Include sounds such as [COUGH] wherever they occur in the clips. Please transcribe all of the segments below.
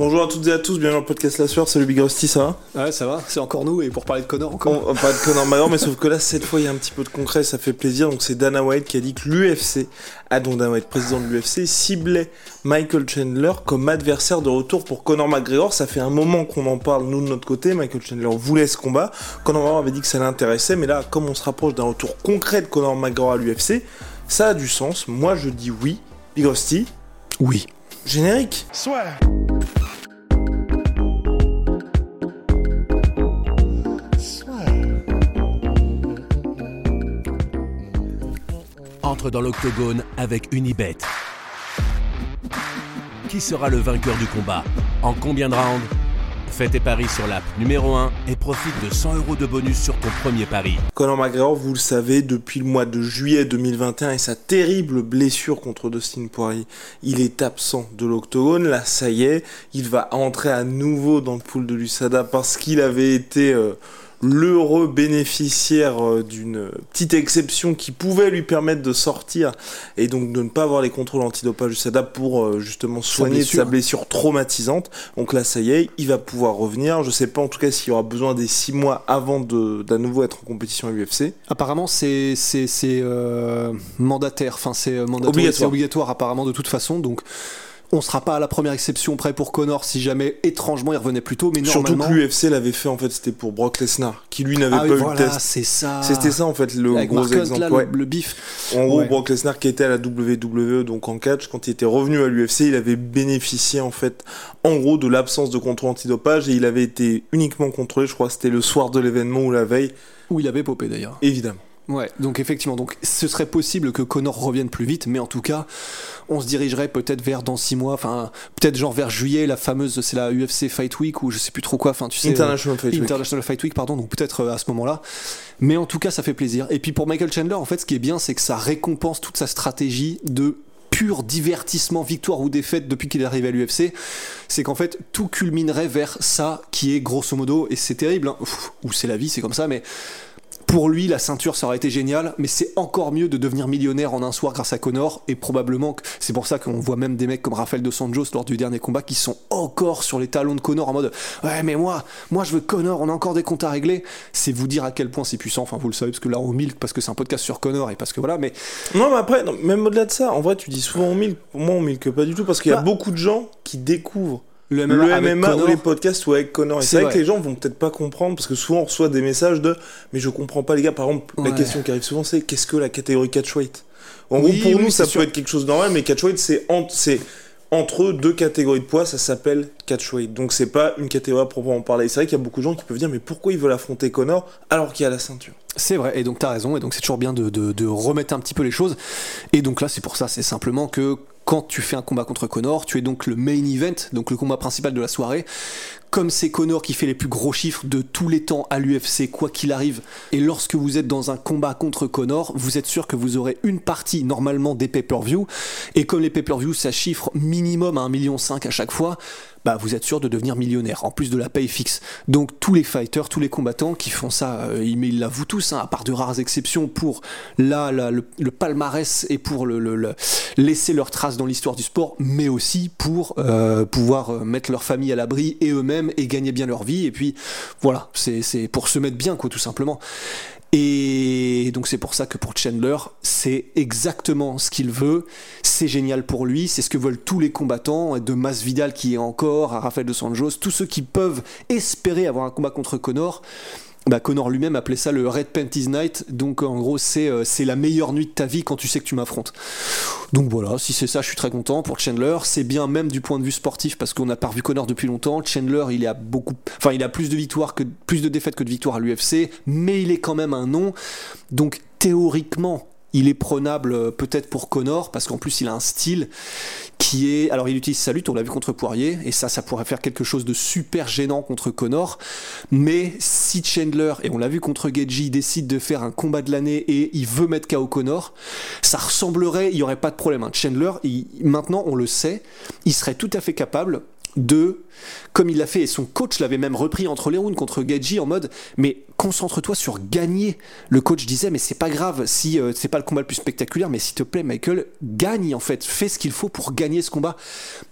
Bonjour à toutes et à tous, bienvenue dans le podcast La Sueur, salut Big Rusty, ça va Ouais, ça va, c'est encore nous, et pour parler de Connor encore. On, parle de Connor McGregor, mais sauf que là, cette fois, il y a un petit peu de concret, ça fait plaisir. Donc, c'est Dana White qui a dit que l'UFC, ah donc Dana White, président de l'UFC, ciblait Michael Chandler comme adversaire de retour pour Conor McGregor. Ça fait un moment qu'on en parle, nous, de notre côté. Michael Chandler voulait ce combat. Conor McGregor avait dit que ça l'intéressait, mais là, comme on se rapproche d'un retour concret de Conor McGregor à l'UFC, ça a du sens. Moi, je dis oui. Big Rusty Oui. Générique Soit. Dans l'octogone avec Unibet. Qui sera le vainqueur du combat En combien de rounds Fais tes paris sur l'app numéro 1 et profite de 100 euros de bonus sur ton premier pari. Conor McGregor, vous le savez, depuis le mois de juillet 2021 et sa terrible blessure contre Dustin Poirier, il est absent de l'octogone. Là, ça y est, il va entrer à nouveau dans le pool de l'USADA parce qu'il avait été... Euh, l'heureux bénéficiaire euh, d'une petite exception qui pouvait lui permettre de sortir et donc de ne pas avoir les contrôles antidopage du SADA pour euh, justement soigner sa blessure traumatisante. Donc là, ça y est, il va pouvoir revenir. Je sais pas en tout cas s'il y aura besoin des six mois avant de d'à nouveau être en compétition à l'UFC. Apparemment, c'est c'est euh, mandataire, enfin c'est obligatoire. obligatoire apparemment de toute façon. Donc on sera pas à la première exception près pour Connor si jamais étrangement il revenait plus tôt mais normalement surtout que l'UFC l'avait fait en fait c'était pour Brock Lesnar qui lui n'avait ah pas eu le test. c'est ça. C'était ça en fait le gros exemple le, bif. En gros Brock Lesnar qui était à la WWE donc en catch quand il était revenu à l'UFC il avait bénéficié en fait en gros de l'absence de contrôle antidopage et il avait été uniquement contrôlé je crois c'était le soir de l'événement ou la veille. Où il avait popé d'ailleurs. Évidemment Ouais, donc effectivement, donc ce serait possible que Connor revienne plus vite, mais en tout cas, on se dirigerait peut-être vers dans six mois, enfin peut-être genre vers juillet, la fameuse, c'est la UFC Fight Week ou je sais plus trop quoi, enfin tu sais, International Fight Week, International Fight Week, pardon, donc peut-être euh, à ce moment-là. Mais en tout cas, ça fait plaisir. Et puis pour Michael Chandler, en fait, ce qui est bien, c'est que ça récompense toute sa stratégie de pur divertissement, victoire ou défaite depuis qu'il est arrivé à l'UFC, c'est qu'en fait tout culminerait vers ça qui est grosso modo, et c'est terrible, hein, ou c'est la vie, c'est comme ça, mais pour lui, la ceinture, ça aurait été génial, mais c'est encore mieux de devenir millionnaire en un soir grâce à Connor, et probablement que c'est pour ça qu'on voit même des mecs comme Rafael Dos Santos lors du dernier combat qui sont encore sur les talons de Connor en mode ouais mais moi, moi je veux Connor, on a encore des comptes à régler. C'est vous dire à quel point c'est puissant. Enfin vous le savez parce que là on milk parce que c'est un podcast sur Connor et parce que voilà. Mais non mais après même au-delà de ça, en vrai tu dis souvent on milk. Pour moi on milk pas du tout parce qu'il y a bah beaucoup de gens qui découvrent le MMA, ou les podcasts ou avec Connor. Et c'est vrai, que les gens vont peut-être pas comprendre parce que souvent on reçoit des messages de mais je comprends pas les gars. Par exemple, la question qui arrive souvent c'est qu'est-ce que la catégorie catchweight En gros, pour nous, ça peut être quelque chose de normal, mais catchweight c'est c'est entre deux catégories de poids, ça s'appelle catchweight. Donc c'est pas une catégorie à proprement parler. C'est vrai qu'il y a beaucoup de gens qui peuvent dire mais pourquoi ils veulent affronter Connor alors qu'il a la ceinture? C'est vrai, et donc t'as raison, et donc c'est toujours bien de, de, remettre un petit peu les choses. Et donc là c'est pour ça, c'est simplement que quand tu fais un combat contre Connor, tu es donc le main event, donc le combat principal de la soirée. Comme c'est Connor qui fait les plus gros chiffres de tous les temps à l'UFC, quoi qu'il arrive, et lorsque vous êtes dans un combat contre Connor, vous êtes sûr que vous aurez une partie normalement des pay-per-view, et comme les pay-per-view ça chiffre minimum à 1,5 million à chaque fois, bah vous êtes sûr de devenir millionnaire, en plus de la paye fixe. Donc tous les fighters, tous les combattants qui font ça, euh, ils l'avouent tous, hein, à part de rares exceptions pour là, le, palmarès et pour laisser leur trace dans l'histoire du sport, mais aussi pour euh, pouvoir euh, mettre leur famille à l'abri et eux-mêmes et gagner bien leur vie. Et puis voilà, c'est pour se mettre bien, quoi, tout simplement. Et donc c'est pour ça que pour Chandler, c'est exactement ce qu'il veut, c'est génial pour lui, c'est ce que veulent tous les combattants, de Masvidal qui est encore, à Rafael de Sanjos, tous ceux qui peuvent espérer avoir un combat contre Connor. Bah, Connor lui-même appelait ça le Red Panties Night, donc en gros c'est euh, c'est la meilleure nuit de ta vie quand tu sais que tu m'affrontes. Donc voilà, si c'est ça, je suis très content pour Chandler. C'est bien même du point de vue sportif parce qu'on n'a pas revu Connor depuis longtemps. Chandler, il a beaucoup, enfin il a plus de victoires que plus de défaites que de victoires à l'UFC, mais il est quand même un nom. Donc théoriquement, il est prenable euh, peut-être pour Connor parce qu'en plus il a un style qui est alors il utilise sa lutte on l'a vu contre Poirier et ça ça pourrait faire quelque chose de super gênant contre Connor mais si Chandler et on l'a vu contre Geji décide de faire un combat de l'année et il veut mettre KO Connor ça ressemblerait il y aurait pas de problème hein. Chandler maintenant on le sait il serait tout à fait capable de, comme il l'a fait, et son coach l'avait même repris entre les rounds contre Gaji en mode, mais concentre-toi sur gagner. Le coach disait, mais c'est pas grave si euh, c'est pas le combat le plus spectaculaire, mais s'il te plaît, Michael, gagne en fait, fais ce qu'il faut pour gagner ce combat.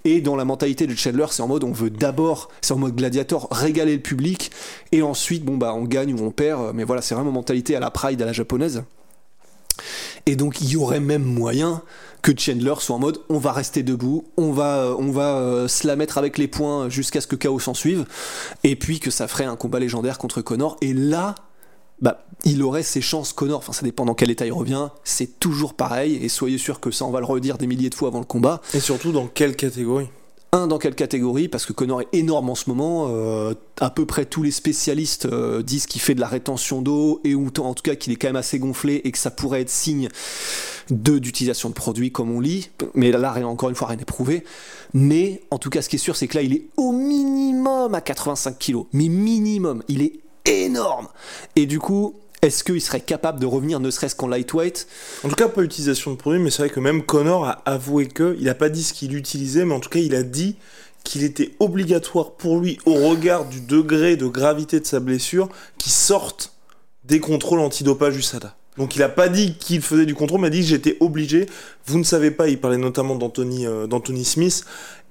Et dans la mentalité de Chandler, c'est en mode, on veut d'abord, c'est en mode gladiator, régaler le public, et ensuite, bon bah, on gagne ou on perd, mais voilà, c'est vraiment mentalité à la pride, à la japonaise. Et donc il y aurait même moyen que Chandler soit en mode on va rester debout, on va, euh, on va euh, se la mettre avec les points jusqu'à ce que Chaos s'en suive, et puis que ça ferait un combat légendaire contre Connor. Et là, bah, il aurait ses chances Connor, enfin ça dépend dans quel état il revient, c'est toujours pareil, et soyez sûr que ça on va le redire des milliers de fois avant le combat. Et surtout dans quelle catégorie? Un dans quelle catégorie Parce que Connor est énorme en ce moment. Euh, à peu près tous les spécialistes euh, disent qu'il fait de la rétention d'eau et ou en tout cas qu'il est quand même assez gonflé et que ça pourrait être signe de d'utilisation de produits comme on lit. Mais là, encore une fois, rien n'est prouvé. Mais en tout cas, ce qui est sûr, c'est que là, il est au minimum à 85 kilos. Mais minimum, il est énorme. Et du coup, est-ce qu'il serait capable de revenir ne serait-ce qu'en lightweight En tout cas, pas utilisation de produit, mais c'est vrai que même Connor a avoué que, il n'a pas dit ce qu'il utilisait, mais en tout cas, il a dit qu'il était obligatoire pour lui, au regard du degré de gravité de sa blessure, qu'il sorte des contrôles antidopage USADA. Donc il n'a pas dit qu'il faisait du contrôle, mais il a dit j'étais obligé. Vous ne savez pas, il parlait notamment d'Anthony euh, Smith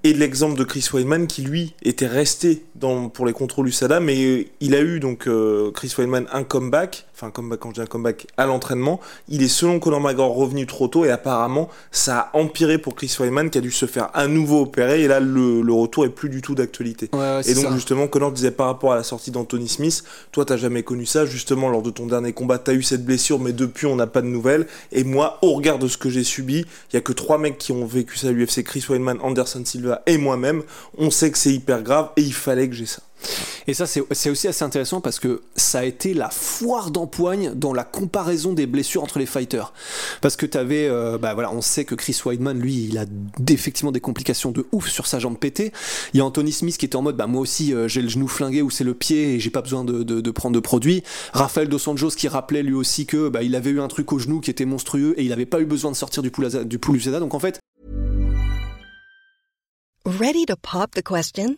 et l'exemple de Chris Weidman qui lui était resté dans, pour les contrôles USADA, mais il a eu donc euh, Chris Weidman un comeback enfin comeback quand je dis un comeback à l'entraînement, il est selon Conor McGregor revenu trop tôt et apparemment ça a empiré pour Chris Weidman qui a dû se faire à nouveau opérer et là le, le retour est plus du tout d'actualité. et donc justement Conor disait par rapport à la sortie d'Anthony Smith, toi t'as jamais connu ça, justement lors de ton dernier combat t'as eu cette blessure mais depuis on n'a pas de nouvelles. Et moi au regard de ce que j'ai subi, il y a que trois mecs qui ont vécu ça à l'UFC, Chris Weidman, Anderson Silva et moi-même, on sait que c'est hyper grave et il fallait que j'ai ça. Et ça, c'est aussi assez intéressant parce que ça a été la foire d'empoigne dans la comparaison des blessures entre les fighters. Parce que tu avais, euh, bah voilà, on sait que Chris Weidman, lui, il a effectivement des complications de ouf sur sa jambe pétée. Il y a Anthony Smith qui était en mode, bah moi aussi, euh, j'ai le genou flingué ou c'est le pied et j'ai pas besoin de, prendre de produits. Rafael Dos Anjos qui rappelait lui aussi que bah, il avait eu un truc au genou qui était monstrueux et il avait pas eu besoin de sortir du pool, du Donc en fait. Ready to pop the question?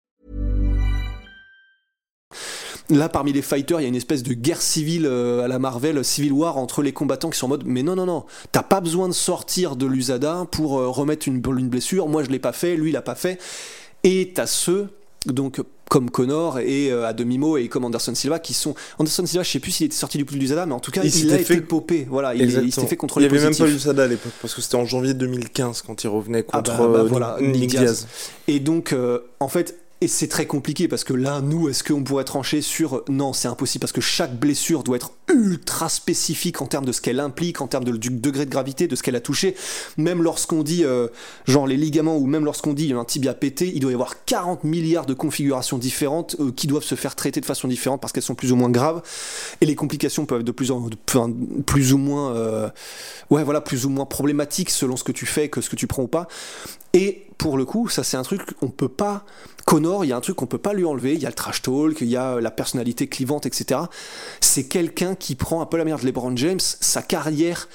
Là, parmi les fighters, il y a une espèce de guerre civile euh, à la Marvel, Civil War, entre les combattants qui sont en mode Mais non, non, non, t'as pas besoin de sortir de l'USADA pour euh, remettre une, une blessure. Moi, je l'ai pas fait, lui, il l'a pas fait. Et t'as ceux, donc comme Connor et euh, à demi-mot et comme Anderson Silva qui sont Anderson Silva je sais plus s'il était sorti du plus l'USADA mais en tout cas il, a été popé voilà il, s'était fait contrôler il y avait même pas l'USADA à l'époque parce que c'était en janvier 2015 quand il revenait ah bah, contre bah, voilà, Nick Diaz. et donc en fait et c'est très compliqué parce que là, nous, est-ce qu'on pourrait trancher sur non, c'est impossible parce que chaque blessure doit être ultra spécifique en termes de ce qu'elle implique, en termes de, du degré de gravité, de ce qu'elle a touché. Même lorsqu'on dit, euh, genre les ligaments ou même lorsqu'on dit un tibia pété, il doit y avoir 40 milliards de configurations différentes euh, qui doivent se faire traiter de façon différente parce qu'elles sont plus ou moins graves. Et les complications peuvent être de plus, en, plus ou moins, euh, ouais, voilà, plus ou moins problématiques selon ce que tu fais, que ce que tu prends ou pas. Et pour le coup, ça c'est un truc qu'on peut pas. Connor, il y a un truc qu'on peut pas lui enlever. Il y a le trash talk, il y a la personnalité clivante, etc. C'est quelqu'un qui prend un peu la manière de LeBron James, sa carrière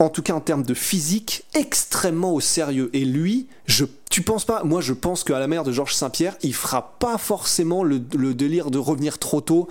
en tout cas en termes de physique, extrêmement au sérieux. Et lui, je, tu penses pas? Moi, je pense qu'à la mère de Georges Saint-Pierre, il fera pas forcément le, délire de revenir trop tôt.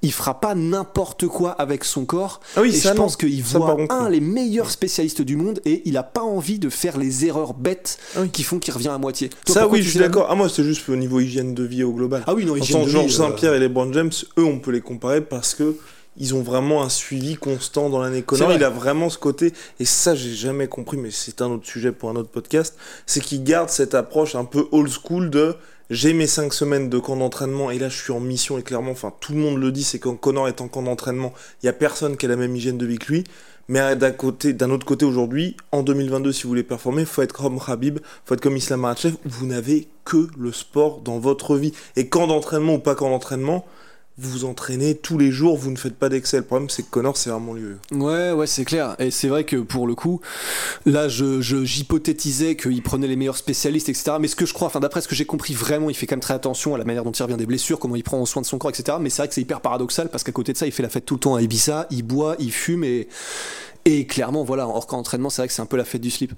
Il fera pas n'importe quoi avec son corps. Ah oui, et je pense qu'il voit un les meilleurs spécialistes du monde et il a pas envie de faire les erreurs bêtes ah qui font qu'il revient à moitié. ça, oui, je suis d'accord. Ah, moi, c'est juste au niveau hygiène de vie au global. Ah oui, non, hygiène de Georges Saint-Pierre et les Brown James, eux, on peut les comparer parce que ils ont vraiment un suivi constant dans l'année. Connor, il a vraiment ce côté, et ça, j'ai jamais compris, mais c'est un autre sujet pour un autre podcast, c'est qu'il garde cette approche un peu old school de j'ai mes 5 semaines de camp d'entraînement et là je suis en mission et clairement, enfin tout le monde le dit, c'est quand Connor est en camp d'entraînement, il y a personne qui a la même hygiène de vie que lui. Mais d'un côté, d'un autre côté aujourd'hui, en 2022, si vous voulez performer, faut être comme Habib, faut être comme Islam Makhachev, vous n'avez que le sport dans votre vie. Et camp d'entraînement ou pas camp d'entraînement, vous vous entraînez tous les jours, vous ne faites pas d'Excel. Le problème, c'est que Connor, c'est vraiment lieu. Ouais, ouais, c'est clair. Et c'est vrai que pour le coup, là, je, j'hypothétisais qu'il prenait les meilleurs spécialistes, etc. Mais ce que je crois, enfin, d'après ce que j'ai compris, vraiment, il fait quand même très attention à la manière dont il revient des blessures, comment il prend soin de son corps, etc. Mais c'est vrai que c'est hyper paradoxal parce qu'à côté de ça, il fait la fête tout le temps à Ibiza, il boit, il fume et, et clairement, voilà, hors camp d'entraînement, c'est vrai que c'est un peu la fête du slip.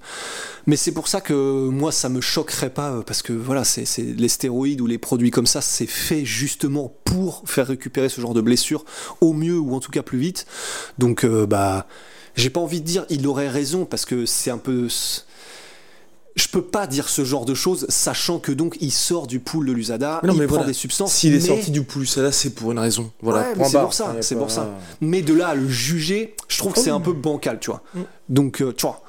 Mais c'est pour ça que moi, ça me choquerait pas, euh, parce que voilà, c'est les stéroïdes ou les produits comme ça, c'est fait justement pour faire récupérer ce genre de blessures au mieux ou en tout cas plus vite. Donc, euh, bah, j'ai pas envie de dire il aurait raison, parce que c'est un peu je peux pas dire ce genre de choses, sachant que donc il sort du pool de l'USADA, il prend des substances. S'il est sorti du pool l'USADA, c'est pour une raison. Voilà. c'est pour ça, c'est pour ça. Mais de là à le juger, je trouve que c'est un peu bancal, tu vois. Mm. Donc, euh, tu vois.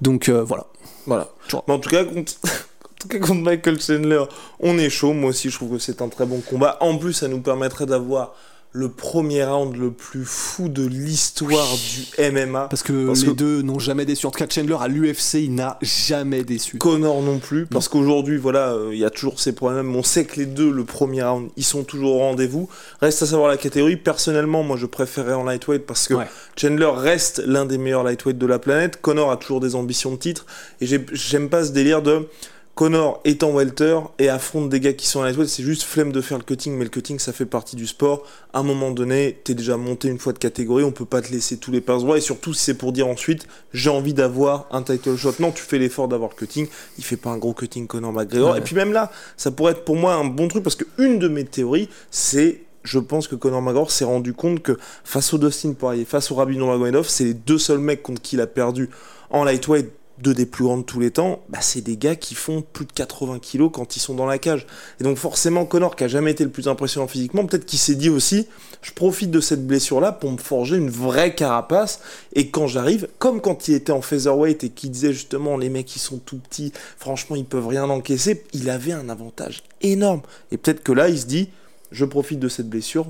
Donc euh, voilà. Voilà. Mais en tout cas, contre... [LAUGHS] en tout cas, contre Michael Chandler, on est chaud. Moi aussi, je trouve que c'est un très bon combat. En plus, ça nous permettrait d'avoir le premier round le plus fou de l'histoire du MMA. Parce que les deux n'ont jamais déçu. En tout cas, Chandler à l'UFC, il n'a jamais déçu. Connor non plus, parce qu'aujourd'hui, voilà, euh, il y a toujours ces problèmes. On sait que les deux, le premier round, ils sont toujours au rendez-vous. Reste à savoir la catégorie. Personnellement, moi, je préférais en lightweight parce que Chandler reste l'un des meilleurs lightweight de la planète. Connor a toujours des ambitions de titre. Et j'aime pas ce délire de Connor est en welter et affronte des gars qui sont à lightweight, c'est juste flemme de faire le cutting, mais le cutting ça fait partie du sport. À un moment donné, t'es déjà monté une fois de catégorie, on peut pas te laisser tous les droits, et surtout si c'est pour dire ensuite j'ai envie d'avoir un title shot. Non, tu fais l'effort d'avoir le cutting, il fait pas un gros cutting Connor McGregor. Et puis même là, ça pourrait être pour moi un bon truc parce que une de mes théories, c'est je pense que Conor McGregor s'est rendu compte que face au Dustin Poirier, face au Rabino Magomedov, c'est les deux seuls mecs contre qui il a perdu en lightweight deux des plus grands de tous les temps, bah, c'est des gars qui font plus de 80 kilos quand ils sont dans la cage. Et donc forcément, Connor, qui a jamais été le plus impressionnant physiquement, peut-être qu'il s'est dit aussi, je profite de cette blessure-là pour me forger une vraie carapace. Et quand j'arrive, comme quand il était en featherweight et qu'il disait justement, les mecs, ils sont tout petits, franchement, ils peuvent rien encaisser, il avait un avantage énorme. Et peut-être que là, il se dit, je profite de cette blessure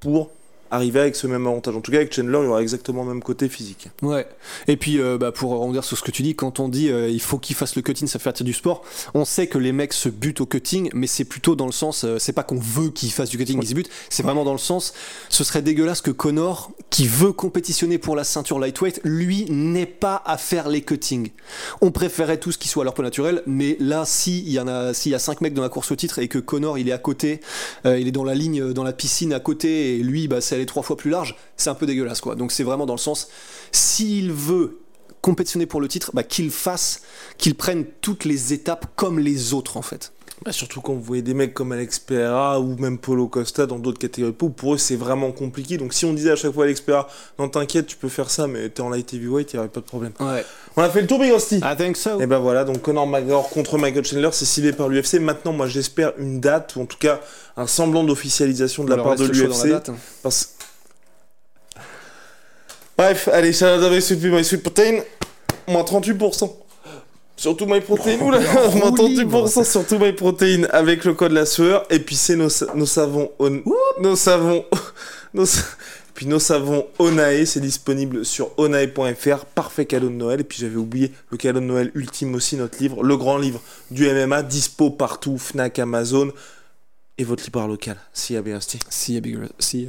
pour arriver avec ce même avantage. En tout cas, avec Chandler, il y aura exactement le même côté physique. Ouais. Et puis, euh, bah, pour rebondir sur ce que tu dis, quand on dit euh, il faut qu'il fasse le cutting, ça fait partie du sport, on sait que les mecs se butent au cutting, mais c'est plutôt dans le sens, euh, c'est pas qu'on veut qu'il fasse du cutting, il se bute, c'est vraiment dans le sens, ce serait dégueulasse que Connor, qui veut compétitionner pour la ceinture lightweight, lui n'ait pas à faire les cuttings. On préférait tout ce qui soit à leur point naturel, mais là, s'il y en a, s'il y a cinq mecs dans la course au titre et que Connor il est à côté, il est dans la ligne, dans la piscine à côté, et lui, bah, c'est trois fois plus large, c'est un peu dégueulasse quoi. Donc c'est vraiment dans le sens, s'il veut compétitionner pour le titre, bah, qu'il fasse, qu'il prenne toutes les étapes comme les autres en fait. Bah, surtout quand vous voyez des mecs comme Alex Pereira ou même Polo Costa dans d'autres catégories pour eux c'est vraiment compliqué. Donc si on disait à chaque fois Alex Pereira, non t'inquiète, tu peux faire ça, mais t'es en light heavyweight, il n'y aurait pas de problème. Ouais. On a fait le tour, Big Rusty. I think so. Et ben voilà, donc Conor McGregor contre Michael Chandler, c'est ciblé par l'UFC. Maintenant, moi j'espère une date, ou en tout cas un semblant d'officialisation de la part de l'UFC. Hein. Parce Bref, allez, va Sweet Pea, My Sweet Protein, moins 38%. Surtout My Protein, oula, moins 38% sur tout My Protein avec le code la sueur. Et puis c'est nos, nos savons, nos savons, [LAUGHS] nos, puis nos savons Onae, c'est disponible sur onae.fr, parfait cadeau de Noël. Et puis j'avais oublié le cadeau de Noël ultime aussi, notre livre, le grand livre du MMA, dispo partout, Fnac, Amazon et votre libraire local. See ya, Big See ya, Big See